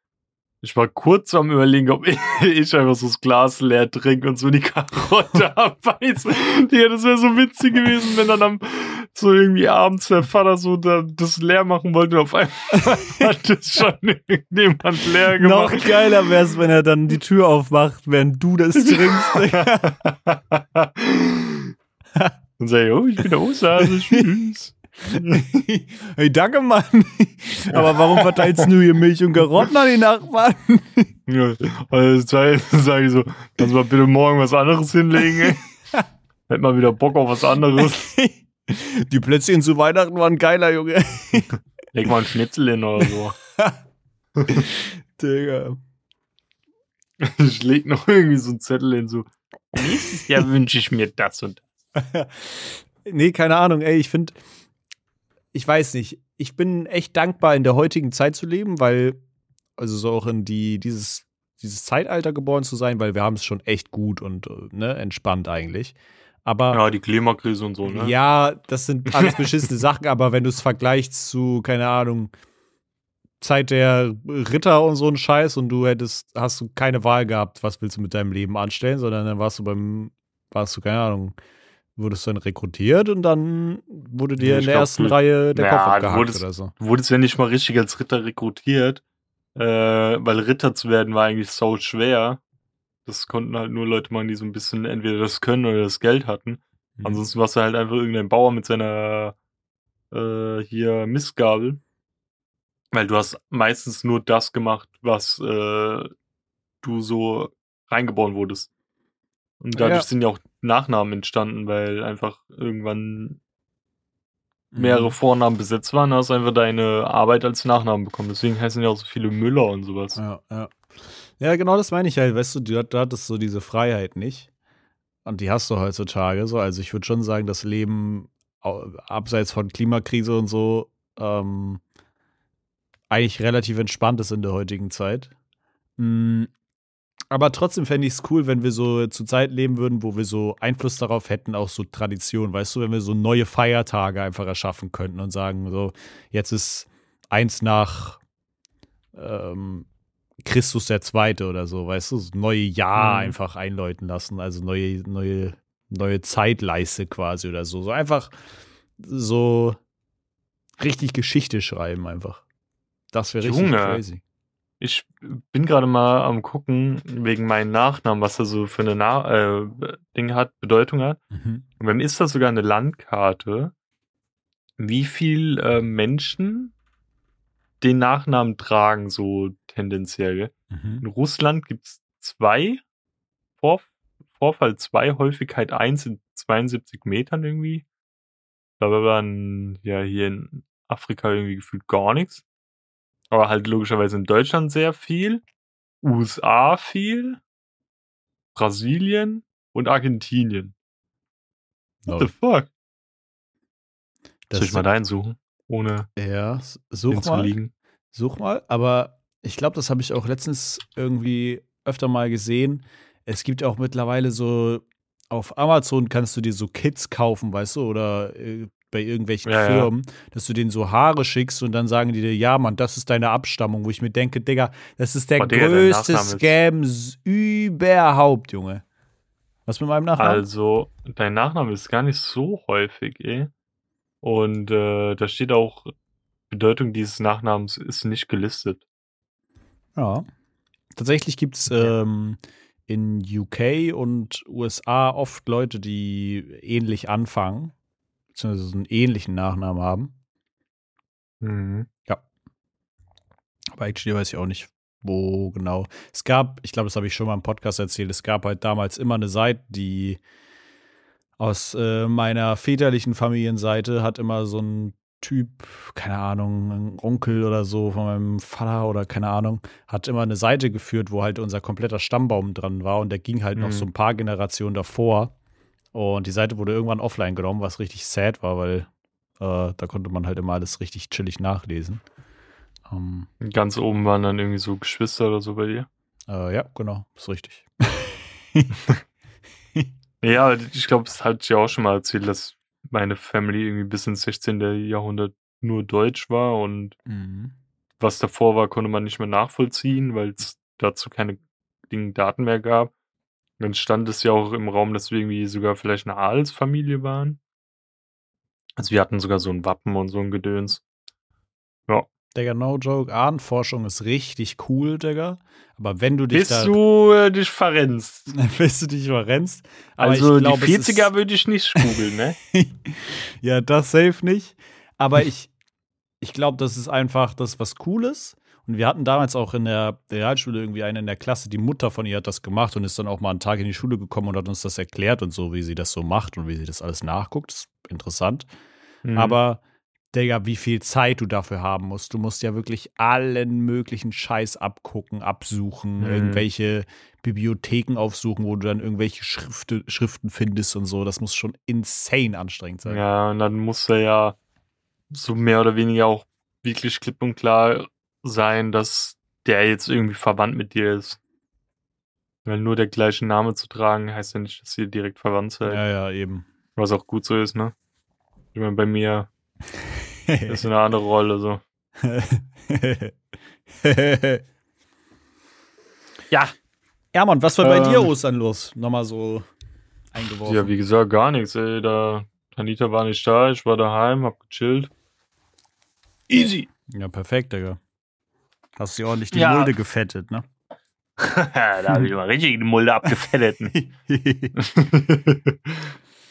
ich war kurz am überlegen, ob [laughs] ich, einfach so das Glas leer trinke und so die Karotte [laughs] abbeiße. Ja, das wäre so witzig gewesen, wenn dann am, so irgendwie abends der Vater so da, das leer machen wollte und auf einmal [laughs] hat das schon irgendjemand leer gemacht. Noch geiler wäre es, wenn er dann die Tür aufmacht, während du das trinkst. und sag ich, oh, ich bin der Osterhase, tschüss. [laughs] hey, danke, Mann. Aber warum verteilst du hier Milch und Karotten an die Nachbarn? ja, also [laughs] sage ich so, kannst du mal bitte morgen was anderes hinlegen, ey? [laughs] Hätte mal wieder Bock auf was anderes. Die Plätzchen zu Weihnachten waren geiler, Junge. Leg mal ein Schnitzel hin oder so. Digga. Ich leg noch irgendwie so einen Zettel hin, so. Nächstes Jahr wünsche ich mir das und das. nee, keine Ahnung, ey, ich finde, ich weiß nicht, ich bin echt dankbar, in der heutigen Zeit zu leben, weil, also so auch in die, dieses, dieses Zeitalter geboren zu sein, weil wir haben es schon echt gut und ne, entspannt eigentlich. Aber, ja, die Klimakrise und so, ne? Ja, das sind alles beschissene [laughs] Sachen, aber wenn du es vergleichst zu, keine Ahnung, Zeit der Ritter und so ein Scheiß und du hättest, hast du keine Wahl gehabt, was willst du mit deinem Leben anstellen, sondern dann warst du beim, warst du, keine Ahnung, wurdest dann rekrutiert und dann wurde dir ich in der glaub, ersten Reihe der ja, Kopf abgehakt wurdest, oder so. Du wurdest ja nicht mal richtig als Ritter rekrutiert, äh, weil Ritter zu werden war eigentlich so schwer. Das konnten halt nur Leute machen, die so ein bisschen entweder das können oder das Geld hatten. Mhm. Ansonsten warst du halt einfach irgendein Bauer mit seiner äh, hier Mistgabel. Weil du hast meistens nur das gemacht, was äh, du so reingeboren wurdest. Und dadurch ja. sind ja auch Nachnamen entstanden, weil einfach irgendwann mehrere mhm. Vornamen besetzt waren, hast du einfach deine Arbeit als Nachnamen bekommen. Deswegen heißen ja auch so viele Müller und sowas. Ja, ja. Ja, genau das meine ich halt. Weißt du, du, du hattest so diese Freiheit nicht. Und die hast du heutzutage so. Also ich würde schon sagen, das Leben abseits von Klimakrise und so ähm, eigentlich relativ entspannt ist in der heutigen Zeit. Mhm. Aber trotzdem fände ich es cool, wenn wir so zur Zeit leben würden, wo wir so Einfluss darauf hätten, auch so Tradition, weißt du, wenn wir so neue Feiertage einfach erschaffen könnten und sagen, so, jetzt ist eins nach ähm, Christus der Zweite oder so, weißt du, so neue Jahr mhm. einfach einläuten lassen, also neue, neue, neue Zeitleiste quasi oder so. So einfach so richtig Geschichte schreiben einfach. Das wäre richtig crazy. Ich bin gerade mal am gucken wegen meinen Nachnamen, was er so für eine Na äh, Ding hat, Bedeutung hat. Mhm. Und dann ist das sogar eine Landkarte, wie viel äh, Menschen den Nachnamen tragen, so tendenziell. Mhm. In Russland gibt es zwei, Vor Vorfall zwei, Häufigkeit eins in 72 Metern irgendwie. Da war dann ja hier in Afrika irgendwie gefühlt gar nichts. Aber halt logischerweise in Deutschland sehr viel, USA viel, Brasilien und Argentinien. What the fuck? Das Soll ich mal deinen suchen? Ohne ja, such mal. Such mal, aber ich glaube, das habe ich auch letztens irgendwie öfter mal gesehen. Es gibt auch mittlerweile so auf Amazon kannst du dir so Kits kaufen, weißt du, oder äh, bei irgendwelchen ja, Firmen, ja. dass du denen so Haare schickst und dann sagen die dir, ja, Mann, das ist deine Abstammung, wo ich mir denke, Digga, das ist der oh, Digga, größte Scam überhaupt, Junge. Was mit meinem Nachnamen? Also, dein Nachname ist gar nicht so häufig, eh. Und äh, da steht auch, Bedeutung dieses Nachnamens ist nicht gelistet. Ja. Tatsächlich gibt es ähm, in UK und USA oft Leute, die ähnlich anfangen, beziehungsweise einen ähnlichen Nachnamen haben. Mhm. Ja. Aber HD weiß ich auch nicht, wo genau. Es gab, ich glaube, das habe ich schon mal im Podcast erzählt, es gab halt damals immer eine Seite, die aus äh, meiner väterlichen Familienseite hat immer so ein Typ, keine Ahnung, ein Onkel oder so von meinem Vater oder keine Ahnung, hat immer eine Seite geführt, wo halt unser kompletter Stammbaum dran war und der ging halt mhm. noch so ein paar Generationen davor. Und die Seite wurde irgendwann offline genommen, was richtig sad war, weil äh, da konnte man halt immer alles richtig chillig nachlesen. Ähm, Ganz oben waren dann irgendwie so Geschwister oder so bei dir? Äh, ja, genau, ist richtig. [laughs] ja, ich glaube, es hat ja auch schon mal erzählt, dass meine Family irgendwie bis ins 16. Jahrhundert nur Deutsch war und mhm. was davor war, konnte man nicht mehr nachvollziehen, weil es dazu keine Daten mehr gab. Dann stand es ja auch im Raum, dass wir irgendwie sogar vielleicht eine Adelsfamilie waren. Also wir hatten sogar so ein Wappen und so ein Gedöns. Ja. Digga, no joke, Ahnenforschung ist richtig cool, Digga. Aber wenn du dich Bis du äh, dich verrennst. [laughs] Bis du dich verrennst. Aber also glaub, die 40er würde ich nicht googeln, ne? [laughs] ja, das safe nicht. Aber [laughs] ich, ich glaube, das ist einfach das was Cooles. Und wir hatten damals auch in der Realschule irgendwie eine in der Klasse, die Mutter von ihr hat das gemacht und ist dann auch mal einen Tag in die Schule gekommen und hat uns das erklärt und so, wie sie das so macht und wie sie das alles nachguckt. Das ist interessant. Mhm. Aber Digga, wie viel Zeit du dafür haben musst. Du musst ja wirklich allen möglichen Scheiß abgucken, absuchen, mhm. irgendwelche Bibliotheken aufsuchen, wo du dann irgendwelche Schrifte, Schriften findest und so. Das muss schon insane anstrengend sein. Ja, und dann muss er ja so mehr oder weniger auch wirklich klipp und klar sein, dass der jetzt irgendwie verwandt mit dir ist. Weil nur der gleiche Name zu tragen, heißt ja nicht, dass ihr direkt verwandt seid. Ja, ja, eben. Was auch gut so ist, ne? Ich meine, bei mir ist eine andere Rolle so. [laughs] ja. Ermann, was war bei ähm, dir Ostern los? Nochmal so eingeworfen. Ja, wie gesagt, gar nichts, ey. Da, Tanita war nicht da, ich war daheim, hab gechillt. Easy. Ja, perfekt, Digga. Hast du ordentlich die ja. Mulde gefettet, ne? [laughs] da habe ich mal richtig die Mulde abgefettet. [laughs] [laughs]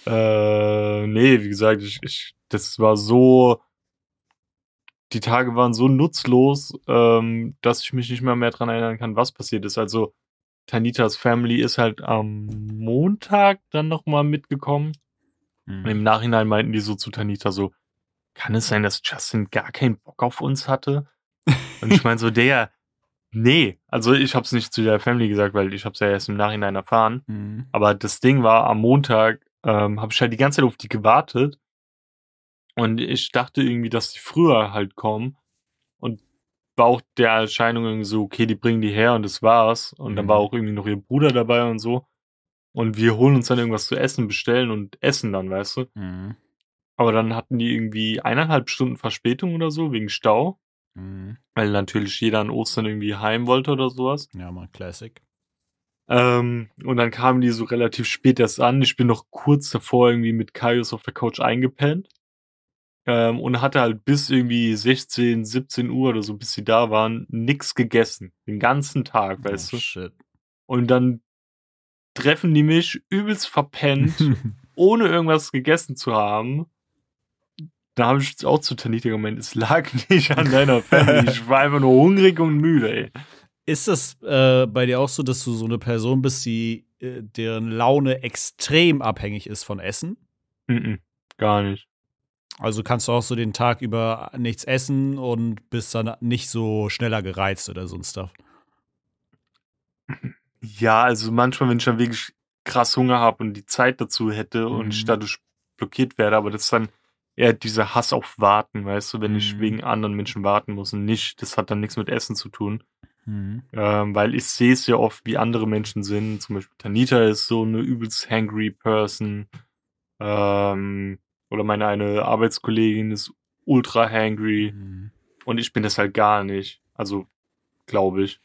äh, nee, wie gesagt, ich, ich, das war so die Tage waren so nutzlos, ähm, dass ich mich nicht mehr mehr dran erinnern kann, was passiert ist. Also Tanitas Family ist halt am Montag dann nochmal mitgekommen. Mhm. Und im Nachhinein meinten die so zu Tanita so, kann es sein, dass Justin gar keinen Bock auf uns hatte? Und ich meine so, der, nee, also ich habe es nicht zu der Family gesagt, weil ich habe es ja erst im Nachhinein erfahren. Mhm. Aber das Ding war, am Montag ähm, habe ich halt die ganze Zeit auf die gewartet und ich dachte irgendwie, dass die früher halt kommen. Und war auch der Erscheinung irgendwie so, okay, die bringen die her und das war's. Und mhm. dann war mhm. auch irgendwie noch ihr Bruder dabei und so. Und wir holen uns dann irgendwas zu essen, bestellen und essen dann, weißt du? Mhm. Aber dann hatten die irgendwie eineinhalb Stunden Verspätung oder so, wegen Stau. Mhm. Weil natürlich jeder an Ostern irgendwie heim wollte oder sowas. Ja, mal Classic. Ähm, und dann kamen die so relativ spät erst an. Ich bin noch kurz davor irgendwie mit Kaius auf der Couch eingepennt. Ähm, und hatte halt bis irgendwie 16, 17 Uhr oder so, bis sie da waren, nix gegessen. Den ganzen Tag, oh, weißt du? Shit. Und dann treffen die mich übelst verpennt, [laughs] ohne irgendwas gegessen zu haben. Da habe ich auch zu Tanita gemeint, es lag [laughs] nicht an deiner Family. ich war einfach nur hungrig und müde, ey. Ist das äh, bei dir auch so, dass du so eine Person bist, die äh, deren Laune extrem abhängig ist von Essen? Mm, -mm gar nicht. Also kannst du auch so den Tag über nichts essen und bist dann nicht so schneller gereizt oder so ein Stuff. Ja, also manchmal, wenn ich dann wirklich krass Hunger habe und die Zeit dazu hätte mhm. und ich mhm. dadurch blockiert werde, aber das ist dann eher dieser Hass auf Warten, weißt du, wenn mhm. ich wegen anderen Menschen warten muss und nicht, das hat dann nichts mit Essen zu tun. Mhm. Ähm, weil ich sehe es ja oft, wie andere Menschen sind. Zum Beispiel Tanita ist so eine übelst hangry Person. Ähm, oder meine eine Arbeitskollegin ist ultra hangry. Mhm. Und ich bin das halt gar nicht. Also, glaube ich.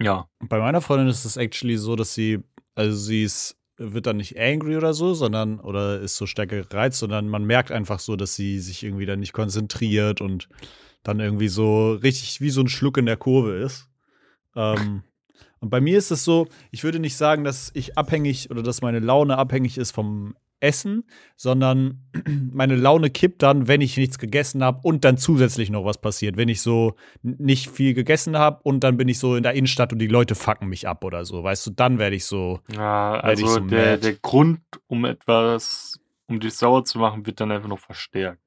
Ja. Bei meiner Freundin ist es actually so, dass sie, also sie ist, wird dann nicht angry oder so, sondern, oder ist so stärker gereizt, sondern man merkt einfach so, dass sie sich irgendwie dann nicht konzentriert und dann irgendwie so richtig wie so ein Schluck in der Kurve ist. Ähm, Und bei mir ist es so, ich würde nicht sagen, dass ich abhängig oder dass meine Laune abhängig ist vom Essen, sondern [clears throat] meine Laune kippt dann, wenn ich nichts gegessen habe und dann zusätzlich noch was passiert. Wenn ich so nicht viel gegessen habe und dann bin ich so in der Innenstadt und die Leute fucken mich ab oder so. Weißt du, dann werde ich so. Ja, also so der, der Grund, um etwas, um dich sauer zu machen, wird dann einfach noch verstärkt.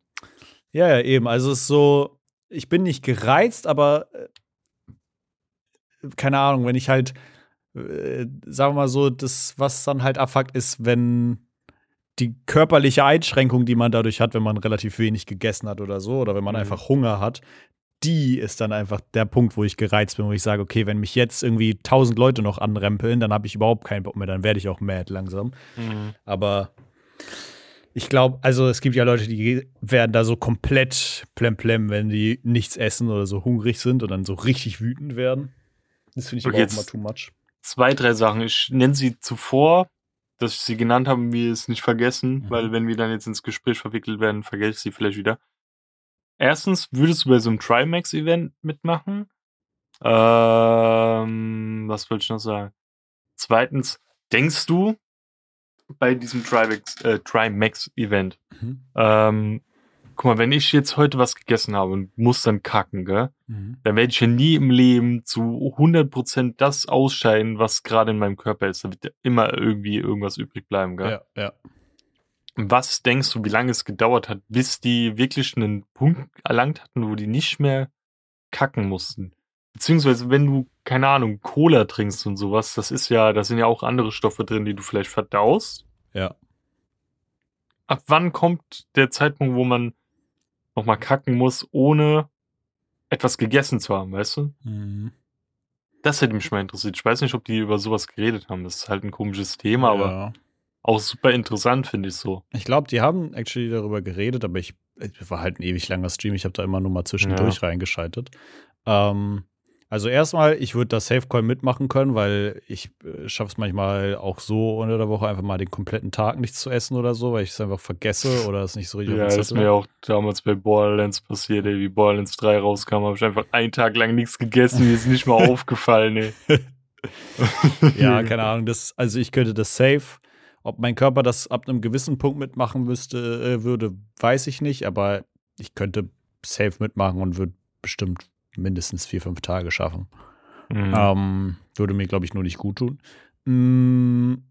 Ja, ja, eben. Also es ist so, ich bin nicht gereizt, aber äh, keine Ahnung, wenn ich halt, äh, sagen wir mal so, das, was dann halt abfuckt, ist, wenn die körperliche Einschränkung, die man dadurch hat, wenn man relativ wenig gegessen hat oder so, oder wenn man mhm. einfach Hunger hat, die ist dann einfach der Punkt, wo ich gereizt bin, wo ich sage, okay, wenn mich jetzt irgendwie tausend Leute noch anrempeln, dann habe ich überhaupt keinen Bock mehr, dann werde ich auch mad langsam. Mhm. Aber ich glaube, also es gibt ja Leute, die werden da so komplett plemplem, wenn die nichts essen oder so hungrig sind und dann so richtig wütend werden. Das finde ich okay, aber auch immer too much. Zwei, drei Sachen. Ich nenne sie zuvor, dass ich sie genannt habe, wir es nicht vergessen, mhm. weil wenn wir dann jetzt ins Gespräch verwickelt werden, vergesse ich sie vielleicht wieder. Erstens, würdest du bei so einem Trimax-Event mitmachen? Ähm, was wollte ich noch sagen? Zweitens, denkst du bei diesem Trimax-Event, äh, Trimax mhm. ähm, guck mal, wenn ich jetzt heute was gegessen habe und muss dann kacken, gell, mhm. dann werde ich ja nie im Leben zu 100% das ausscheiden, was gerade in meinem Körper ist. Da wird ja immer irgendwie irgendwas übrig bleiben, gell? Ja, ja. Was denkst du, wie lange es gedauert hat, bis die wirklich einen Punkt erlangt hatten, wo die nicht mehr kacken mussten? Beziehungsweise, wenn du, keine Ahnung, Cola trinkst und sowas, das ist ja, da sind ja auch andere Stoffe drin, die du vielleicht verdaust. Ja. Ab wann kommt der Zeitpunkt, wo man nochmal kacken muss, ohne etwas gegessen zu haben, weißt du? Mhm. Das hätte mich mal interessiert. Ich weiß nicht, ob die über sowas geredet haben. Das ist halt ein komisches Thema, ja. aber auch super interessant, finde ich so. Ich glaube, die haben actually darüber geredet, aber ich, ich war halt ein ewig langer Stream. Ich habe da immer nur mal zwischendurch ja. reingeschaltet. Ähm, also erstmal, ich würde das Safecoin mitmachen können, weil ich äh, schaffe es manchmal auch so unter der Woche einfach mal den kompletten Tag nichts zu essen oder so, weil ich es einfach vergesse oder es nicht so richtig Ja, das ist mir auch damals bei Borderlands passiert, ey, wie Borderlands 3 rauskam, habe ich einfach einen Tag lang nichts gegessen, mir ist nicht mal [laughs] aufgefallen, ey. [laughs] ja, keine Ahnung, das, also ich könnte das safe. Ob mein Körper das ab einem gewissen Punkt mitmachen müsste, äh, würde, weiß ich nicht, aber ich könnte safe mitmachen und würde bestimmt mindestens vier, fünf Tage schaffen. Mhm. Ähm, würde mir, glaube ich, nur nicht gut tun. Mhm.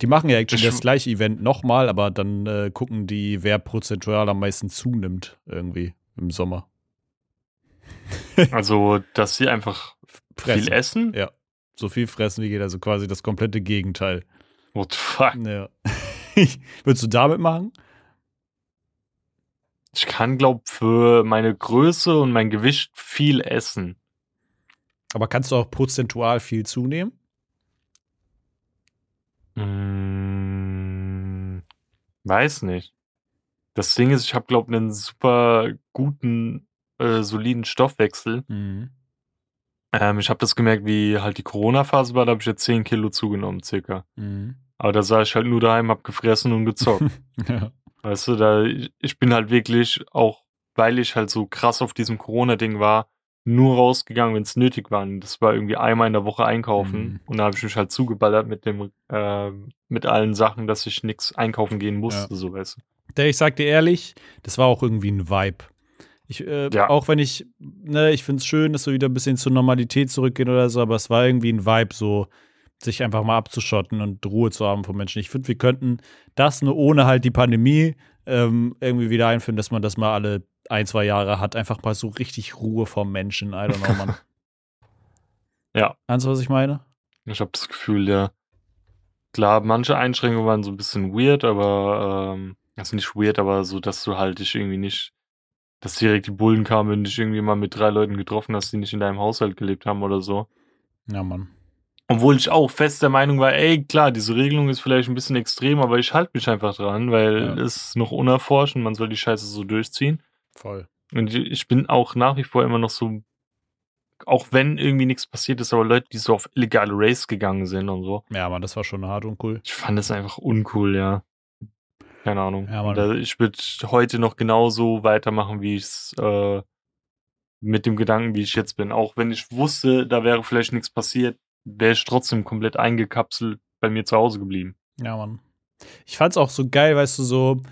Die machen ja actually das gleiche Event nochmal, aber dann äh, gucken die, wer prozentual am meisten zunimmt, irgendwie im Sommer. also, dass sie einfach fressen. viel essen? Ja. So viel fressen wie geht, also quasi das komplette Gegenteil. What the fuck? Ja. [laughs] Würdest du damit machen? Ich kann, glaube für meine Größe und mein Gewicht viel essen. Aber kannst du auch prozentual viel zunehmen? Hm, weiß nicht. Das Ding ist, ich habe, glaube einen super guten, äh, soliden Stoffwechsel. Mhm. Ähm, ich habe das gemerkt, wie halt die Corona-Phase war, da habe ich jetzt 10 Kilo zugenommen, circa. Mhm. Aber da saß ich halt nur daheim, hab gefressen und gezockt. [laughs] ja. Weißt du, da, ich bin halt wirklich auch, weil ich halt so krass auf diesem Corona-Ding war, nur rausgegangen, wenn es nötig war. Und das war irgendwie einmal in der Woche einkaufen. Mhm. Und da habe ich mich halt zugeballert mit dem, äh, mit allen Sachen, dass ich nichts einkaufen gehen musste, ja. so weißt du. Ich sag dir ehrlich, das war auch irgendwie ein Vibe. Ich, äh, ja. Auch wenn ich, ne, ich finde es schön, dass wir wieder ein bisschen zur Normalität zurückgehen oder so, aber es war irgendwie ein Vibe, so, sich einfach mal abzuschotten und Ruhe zu haben von Menschen. Ich finde, wir könnten das nur ohne halt die Pandemie ähm, irgendwie wieder einführen, dass man das mal alle ein, zwei Jahre hat. Einfach mal so richtig Ruhe vom Menschen. I don't know, Mann. [laughs] ja. Ahnst du, was ich meine? Ich habe das Gefühl, ja. Klar, manche Einschränkungen waren so ein bisschen weird, aber, ähm, also nicht weird, aber so, dass du halt dich irgendwie nicht, dass direkt die Bullen kamen, wenn du dich irgendwie mal mit drei Leuten getroffen hast, die nicht in deinem Haushalt gelebt haben oder so. Ja, Mann. Obwohl ich auch fest der Meinung war, ey, klar, diese Regelung ist vielleicht ein bisschen extrem, aber ich halte mich einfach dran, weil ja. es noch unerforscht und man soll die Scheiße so durchziehen. Voll. Und ich bin auch nach wie vor immer noch so, auch wenn irgendwie nichts passiert ist, aber Leute, die so auf illegale Race gegangen sind und so. Ja, man, das war schon hart und cool. Ich fand das einfach uncool, ja. Keine Ahnung. Ja, Mann. ich würde heute noch genauso weitermachen, wie ich es äh, mit dem Gedanken, wie ich jetzt bin. Auch wenn ich wusste, da wäre vielleicht nichts passiert, wäre ich trotzdem komplett eingekapselt bei mir zu Hause geblieben. Ja, Mann. Ich fand's auch so geil, weißt du, so,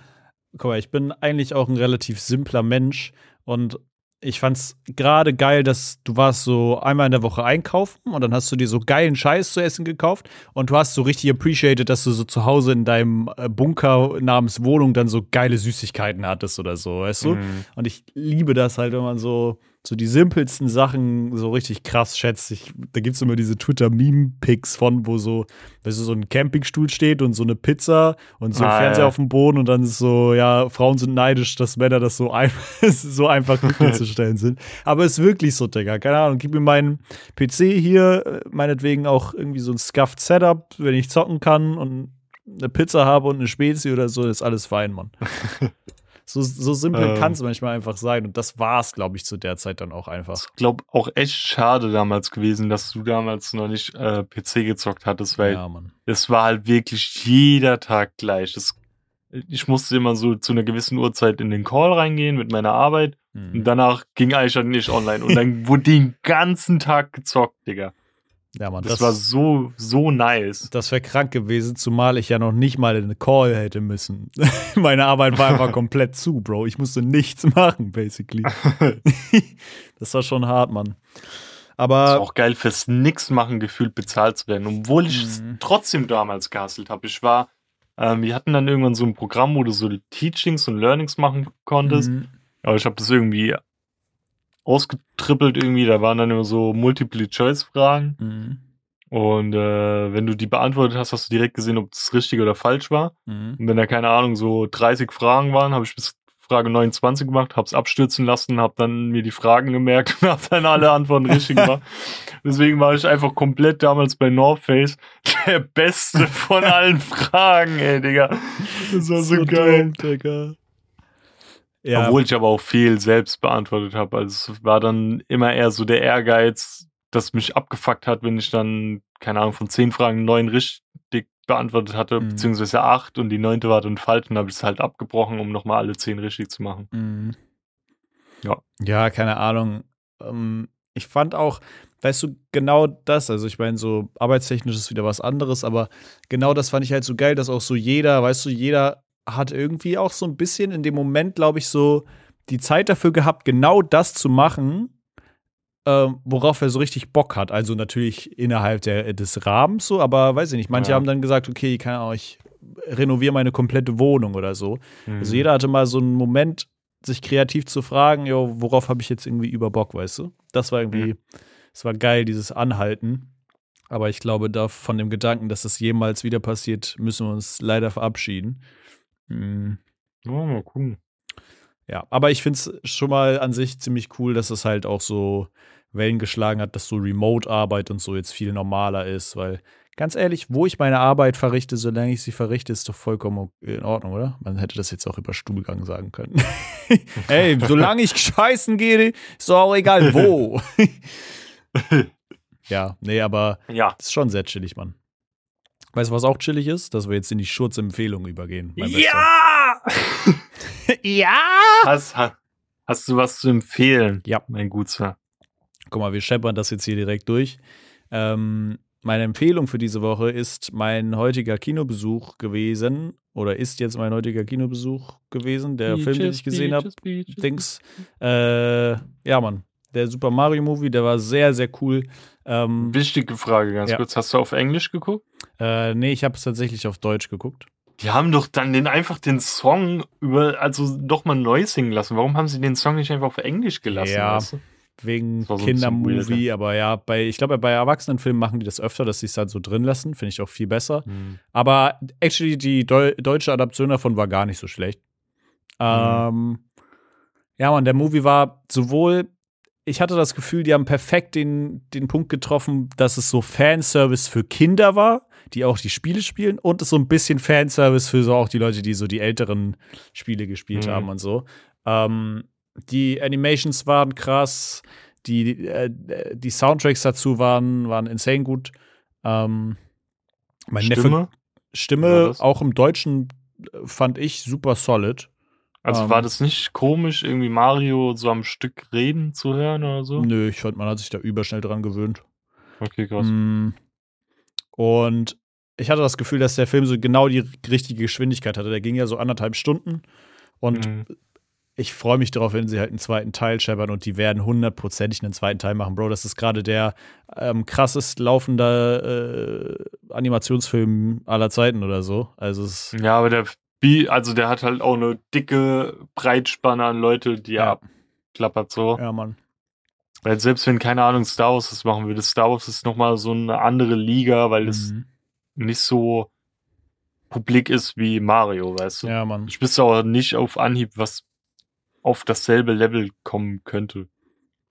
guck mal, ich bin eigentlich auch ein relativ simpler Mensch und ich fand's gerade geil, dass du warst so einmal in der Woche einkaufen und dann hast du dir so geilen Scheiß zu essen gekauft und du hast so richtig appreciated, dass du so zu Hause in deinem äh, Bunker namens Wohnung dann so geile Süßigkeiten hattest oder so, weißt du? Mhm. Und ich liebe das halt, wenn man so so die simpelsten Sachen so richtig krass schätzt. Ich, da gibt es immer diese Twitter-Meme-Pics von, wo so, weißt du, so ein Campingstuhl steht und so eine Pizza und so ein Ah, Fernseher ja. auf dem Boden und dann ist so, ja, Frauen sind neidisch, dass Männer das so, ein [laughs] so einfach [laughs] glücklich zu stellen sind. Aber es ist wirklich so, Digga. Keine Ahnung, gib mir meinen PC hier, äh, meinetwegen auch irgendwie so ein scuffed Setup, wenn ich zocken kann und eine Pizza habe und eine Spezi oder so, ist alles fein, Mann. [laughs] So, so simpel Ähm. kann es manchmal einfach sein. Und das war es, glaube ich, zu der Zeit dann auch einfach. Ich glaube auch echt schade damals gewesen, dass du damals noch nicht äh, PC gezockt hattest, weil Ja, es war halt wirklich jeder Tag gleich. Das, ich musste immer so zu einer gewissen Uhrzeit in den Call reingehen mit meiner Arbeit und Mhm. danach ging eigentlich dann nicht online und dann [laughs] wurde den ganzen Tag gezockt, Digga. Ja, Mann. Das, Das, war so, so nice. das wäre krank gewesen, zumal ich ja noch nicht mal in eine Call hätte müssen. [laughs] Meine Arbeit war einfach komplett zu, Bro. Ich musste nichts machen, basically. [laughs] das war schon hart, Mann. Das Aber war auch geil, fürs Nix machen gefühlt bezahlt zu werden, obwohl ich es Mhm. trotzdem damals gehasselt habe. Ich war, ähm, wir hatten dann irgendwann so ein Programm, wo du so Teachings und Learnings machen konntest. Mhm. Aber ich habe das irgendwie ausgetrippelt irgendwie. Da waren dann immer so Multiple-Choice-Fragen. Mhm. Und äh, wenn du die beantwortet hast, hast du direkt gesehen, ob das richtig oder falsch war. Mhm. Und wenn da, keine Ahnung, so 30 Fragen waren, habe ich bis Frage 29 gemacht, hab's abstürzen lassen, hab dann mir die Fragen gemerkt und [laughs] hab dann alle Antworten richtig gemacht. [laughs] Deswegen war ich einfach komplett damals bei North Face [laughs] der Beste von allen Fragen, ey, Digga. Das war so, geil. dumm, Digga. Ja, Obwohl ich aber auch viel selbst beantwortet habe. Also es war dann immer eher so der Ehrgeiz, das mich abgefuckt hat, wenn ich dann, keine Ahnung, von zehn Fragen neun richtig beantwortet hatte, Mhm. beziehungsweise acht und die neunte war dann falsch und habe ich es halt abgebrochen, um nochmal alle zehn richtig zu machen. Mhm. Ja. Ja, keine Ahnung. Ähm, ich fand auch, weißt du, genau das, also ich meine, so arbeitstechnisch ist wieder was anderes, aber genau das fand ich halt so geil, dass auch so jeder, weißt du, jeder hat irgendwie auch so ein bisschen in dem Moment, glaube ich, so die Zeit dafür gehabt, genau das zu machen, ähm, worauf er so richtig Bock hat. Also natürlich innerhalb der, des Rahmens so, aber weiß ich nicht. Manche Ja. haben dann gesagt, okay, keine Ahnung, ich renoviere meine komplette Wohnung oder so. Also Mhm. jeder hatte mal so einen Moment, sich kreativ zu fragen, jo, worauf habe ich jetzt irgendwie über Bock, weißt du? Das war irgendwie, es war geil, dieses Anhalten. Aber ich glaube, da von dem Gedanken, dass das jemals wieder passiert, müssen wir uns leider verabschieden. Hm, Ja, mal gucken. ja, aber ich finde es schon mal an sich ziemlich cool, dass es halt auch so Wellen geschlagen hat, dass so Remote-Arbeit und so jetzt viel normaler ist, weil ganz ehrlich, wo ich meine Arbeit verrichte, solange ich sie verrichte, ist doch vollkommen in Ordnung, oder? Man hätte das jetzt auch über Stuhlgang sagen können. [laughs] Ey, solange ich scheißen gehe, ist doch auch egal wo. [laughs] ja, nee, aber Ja. das ist schon sehr chillig, Mann. Weißt du, was auch chillig ist? Dass wir jetzt in die Schurzempfehlung übergehen. Ja! [laughs] ja! Hast, ha- hast du was zu empfehlen? Ja. Mein Gutsherr. Guck mal, wir scheppern das jetzt hier direkt durch. Ähm, meine Empfehlung für diese Woche ist mein heutiger Kinobesuch gewesen. Oder ist jetzt mein heutiger Kinobesuch gewesen. Der Film, den ich gesehen habe. Dings. Äh, ja, Mann. Der Super Mario Movie, der war sehr, sehr cool. Ähm, Wichtige Frage, ganz Ja. kurz. Hast du auf Englisch geguckt? Äh, nee, ich habe es tatsächlich auf Deutsch geguckt. Die haben doch dann den einfach den Song über, also doch mal neu singen lassen. Warum haben sie den Song nicht einfach auf Englisch gelassen? Ja. weißt du? Wegen so Kindermovie, aber ja, bei, ich glaube, bei Erwachsenenfilmen machen die das öfter, dass sie es dann so drin lassen. Finde ich auch viel besser. Aber actually, die Deu deutsche Adaption davon war gar nicht so schlecht. Ähm, ja, man, der Movie war sowohl, ich hatte das Gefühl, die haben perfekt den, den Punkt getroffen, dass es so Fanservice für Kinder war, die auch die Spiele spielen, und es so ein bisschen Fanservice für so auch die Leute, die so die älteren Spiele gespielt Mhm. haben und so. Ähm, die Animations waren krass, die, äh, die Soundtracks dazu waren, waren insane gut. Ähm, mein Neffe Stimme? War Stimme, auch im Deutschen, äh, fand ich super solid. Also Ähm. war das nicht komisch, irgendwie Mario so am Stück reden zu hören oder so? Nö, ich fand, man hat sich da überschnell dran gewöhnt. Okay, krass. Mm. Und ich hatte das Gefühl, dass der Film so genau die richtige Geschwindigkeit hatte. Der ging ja so anderthalb Stunden. Und mhm. ich freue mich darauf, wenn sie halt einen zweiten Teil scheppern und die werden hundertprozentig einen zweiten Teil machen, Bro. Das ist gerade der ähm, krassest laufende äh, Animationsfilm aller Zeiten oder so. Also ja, aber der also der hat halt auch eine dicke Breitspanne an Leute, die ja. abklappert so. Ja, Mann. Weil selbst wenn, keine Ahnung, Star Wars das machen würde, Star Wars ist nochmal so eine andere Liga, weil es mhm. Nicht so publik ist wie Mario, weißt du? Ja, Mann. Ich wüsste auch nicht auf Anhieb, was auf dasselbe Level kommen könnte.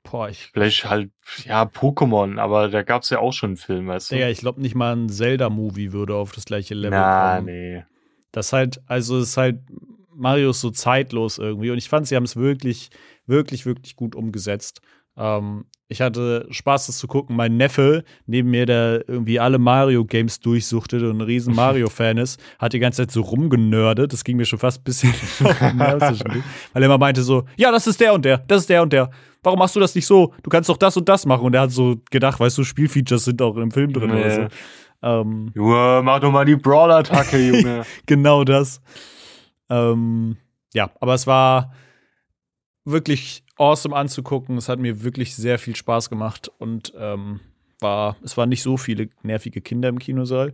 Boah, ich. Vielleicht halt, ja, Pokémon, aber da gab es ja auch schon einen Film, weißt du? Ja, ich glaube nicht mal ein Zelda-Movie würde auf das gleiche Level Na, kommen. nee. Das halt, also es ist halt, Mario ist so zeitlos irgendwie und ich fand, sie haben es wirklich, wirklich, wirklich gut umgesetzt. Ähm, ich hatte Spaß, das zu gucken. Mein Neffe neben mir, der irgendwie alle Mario-Games durchsuchtet und ein riesen Mario-Fan ist, hat die ganze Zeit so rumgenördet. Das ging mir schon fast ein bisschen [laughs] Weil er immer meinte so, ja, das ist der und der, das ist der und der. Warum machst du das nicht so? Du kannst doch das und das machen. Und er hat so gedacht, weißt du, Spielfeatures sind auch im Film drin nee. oder so. Ähm, Junge, mach doch mal die Brawl-Attacke, [laughs] Junge. genau das. Ähm, ja, aber es war wirklich awesome anzugucken. Es hat mir wirklich sehr viel Spaß gemacht und ähm, war, es waren nicht so viele nervige Kinder im Kinosaal.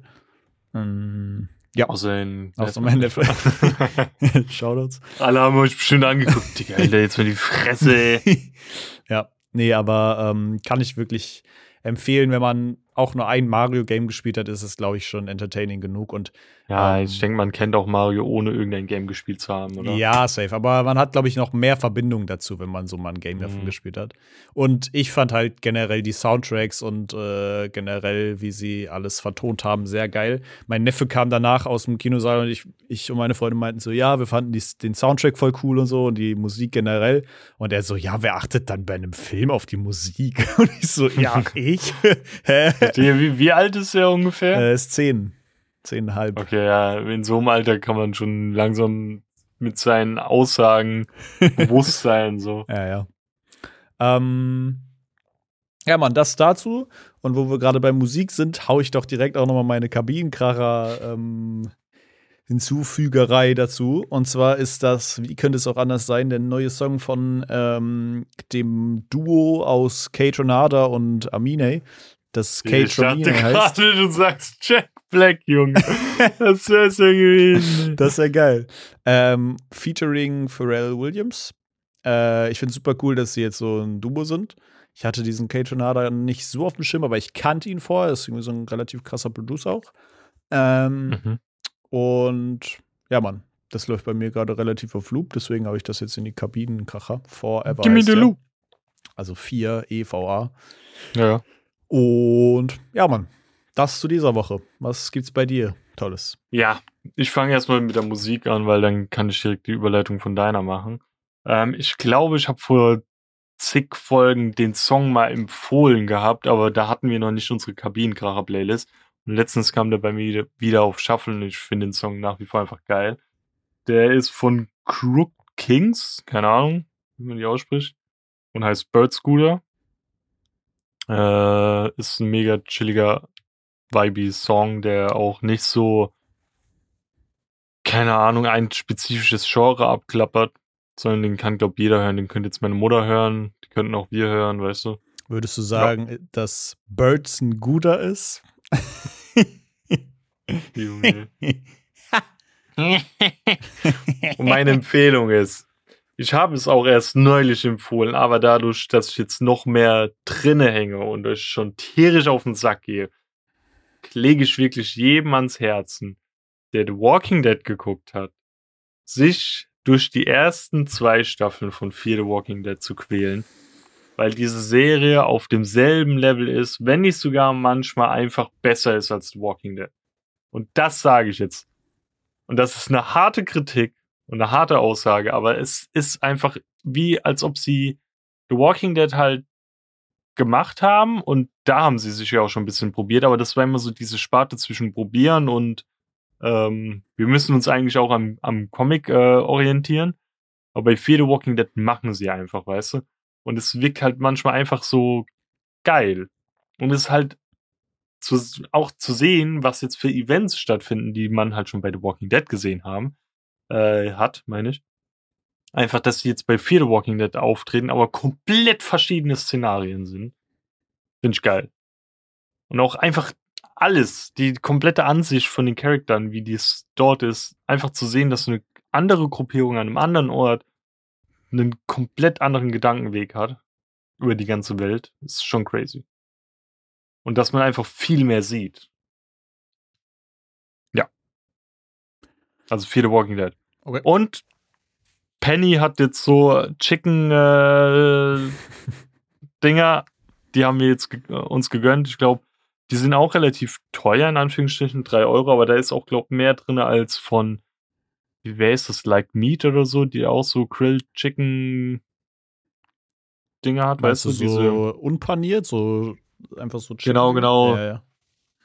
Ähm, ja. Außer in Außer mein. [laughs] [laughs] Shoutouts. Alle haben euch bestimmt angeguckt. Digga, Alter, jetzt mal die Fresse, [laughs] ja, nee, aber ähm, kann ich wirklich empfehlen, wenn man auch nur ein Mario-Game gespielt hat, ist es, glaube ich, schon entertaining genug. Und, ja, ähm, ich denke, man kennt auch Mario, ohne irgendein Game gespielt zu haben, oder? Ja, safe. Aber man hat, glaube ich, noch mehr Verbindung dazu, wenn man so mal ein Game mhm. davon gespielt hat. Und ich fand halt generell die Soundtracks und äh, generell, wie sie alles vertont haben, sehr geil. Mein Neffe kam danach aus dem Kinosaal und ich, ich und meine Freunde meinten so, ja, wir fanden die, den Soundtrack voll cool und so und die Musik generell. Und er so, ja, wer achtet dann bei einem Film auf die Musik? [laughs] Und ich so, ja, [laughs] ich? [laughs] Hä? Wie, wie alt ist er ungefähr? Er ist zehn. Zehnhalb. Okay, ja, in so einem Alter kann man schon langsam mit seinen Aussagen [laughs] bewusst sein, so. Ja, ja. Ähm, ja, Mann, das dazu. Und wo wir gerade bei Musik sind, hau ich doch direkt auch nochmal meine Kabinenkracher ähm, Hinzufügerei dazu. Und zwar ist das, wie könnte es auch anders sein, der neue Song von ähm, dem Duo aus Kate Renada und Amine das Kate Ich dachte gerade, du sagst Jack Black, Junge. [laughs] das wäre ja gewesen. Das wäre geil. Ähm, featuring Pharrell Williams. Äh, ich finde es super cool, dass sie jetzt so ein Duo sind. Ich hatte diesen Kate Renada nicht so auf dem Schirm, aber ich kannte ihn vorher. Das ist irgendwie so ein relativ krasser Producer auch. Ähm, mhm. Und ja, Mann, das läuft bei mir gerade relativ auf Loop, deswegen habe ich das jetzt in die Kabinenkracher. Forever. Give me the loop. Also 4 EVA. Ja. Und ja, Mann, das zu dieser Woche. Was gibt's bei dir Tolles? Ja, ich fange erstmal mit der Musik an, weil dann kann ich direkt die Überleitung von deiner machen. Ähm, ich glaube, ich habe vor zig Folgen den Song mal empfohlen gehabt, aber da hatten wir noch nicht unsere Kabinenkracher-Playlist. Und letztens kam der bei mir wieder auf Shuffle und ich finde den Song nach wie vor einfach geil. Der ist von Crook Kings, keine Ahnung, wie man die ausspricht, und heißt Bird Scooter. Äh, ist ein mega chilliger, vibey Song, der auch nicht so, keine Ahnung, ein spezifisches Genre abklappert, sondern den kann, glaub jeder hören. Den könnte jetzt meine Mutter hören, die könnten auch wir hören, weißt du. Würdest du sagen, ja. dass Birds ein guter ist? Junge. Und [laughs] meine Empfehlung ist, ich habe es auch erst neulich empfohlen, aber dadurch, dass ich jetzt noch mehr drinne hänge und euch schon tierisch auf den Sack gehe, lege ich wirklich jedem ans Herzen, der The Walking Dead geguckt hat, sich durch die ersten zwei Staffeln von Fear the Walking Dead zu quälen, weil diese Serie auf demselben Level ist, wenn nicht sogar manchmal einfach besser ist als The Walking Dead. Und das sage ich jetzt. Und das ist eine harte Kritik, und eine harte Aussage, aber es ist einfach wie, als ob sie The Walking Dead halt gemacht haben und da haben sie sich ja auch schon ein bisschen probiert, aber das war immer so diese Sparte zwischen probieren und ähm, wir müssen uns eigentlich auch am, am Comic äh, orientieren. Aber bei Fear the Walking Dead machen sie einfach, weißt du? Und es wirkt halt manchmal einfach so geil. Und es ist halt zu, auch zu sehen, was jetzt für Events stattfinden, die man halt schon bei The Walking Dead gesehen haben, äh, hat, meine ich. Einfach, dass sie jetzt bei Fear the Walking Dead auftreten, aber komplett verschiedene Szenarien sind. Finde ich geil. Und auch einfach alles, die komplette Ansicht von den Charakteren, wie dies dort ist, einfach zu sehen, dass eine andere Gruppierung an einem anderen Ort einen komplett anderen Gedankenweg hat über die ganze Welt, ist schon crazy. Und dass man einfach viel mehr sieht. Also the Walking Dead. Okay. Und Penny hat jetzt so Chicken äh, [laughs] Dinger, die haben wir jetzt ge uns gegönnt. Ich glaube, die sind auch relativ teuer, in Anführungsstrichen, 3 Euro, aber da ist auch, glaube ich, mehr drin als von, wie wäre es das, Like Meat oder so, die auch so Grilled Chicken Dinger hat, weißt, weißt du, so diese unpaniert, so einfach so Chicken. Genau, genau. Ja, ja.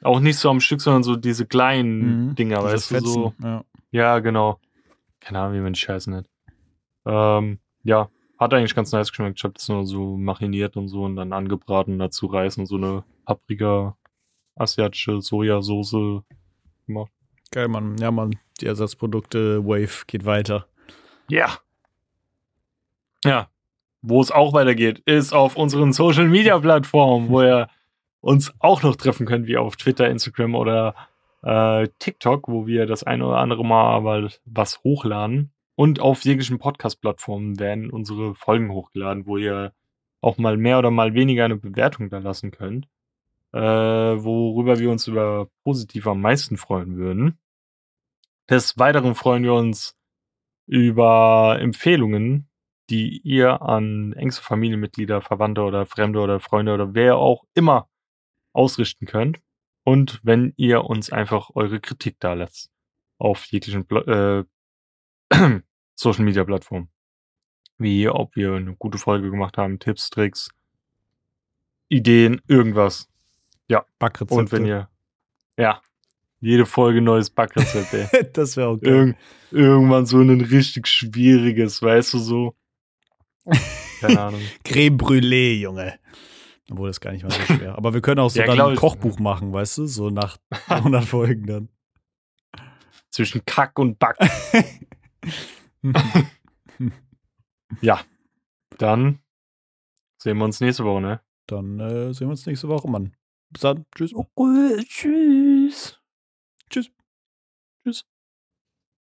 Auch nicht so am Stück, sondern so diese kleinen mhm, Dinger, diese weißt Fetzen, du, so. Ja. Ja. genau. Keine Ahnung, wie man die Scheiße nennt. Ähm, ja, hat eigentlich ganz nice geschmeckt. Ich habe das nur so mariniert und so und dann angebraten, dazu Reis und so eine Paprika asiatische Sojasauce gemacht. Geil, Mann. Ja, Mann. Die Ersatzprodukte Wave geht weiter. Ja. Ja. Wo es auch weitergeht, ist auf unseren Social Media Plattformen, wo ihr uns auch noch treffen könnt, wie auf Twitter, Instagram oder äh, TikTok, wo wir das eine oder andere Mal was hochladen. Und auf jeglichen Podcast-Plattformen werden unsere Folgen hochgeladen, wo ihr auch mal mehr oder mal weniger eine Bewertung da lassen könnt äh, worüber wir uns über positiv am meisten freuen würden. Des Weiteren freuen wir uns über Empfehlungen, die ihr an engste Familienmitglieder, Verwandte oder Fremde oder Freunde oder wer auch immer ausrichten könnt. Und wenn ihr uns einfach eure Kritik da lasst auf jeglichen äh, [clears throat] Social Media Plattformen. Wie ob wir eine gute Folge gemacht haben, Tipps, Tricks, Ideen, irgendwas. Ja. Backrezepte. Und wenn ihr, ja, jede Folge neues Backrezept, ey. [laughs] das wäre geil. Irg irgendwann so ein richtig schwieriges, weißt du, so. [laughs] Keine Ahnung. Creme Brûlée, Junge. Obwohl, das gar nicht mal so schwer. Aber wir können auch so [laughs] ja, dann ein Kochbuch machen, weißt du? So nach 100 Folgen dann. [laughs] Zwischen Kack und Back. [laughs] ja. Dann sehen wir uns nächste Woche, ne? Dann äh, sehen wir uns nächste Woche, Mann. Bis dann. Tschüss. Okay, tschüss.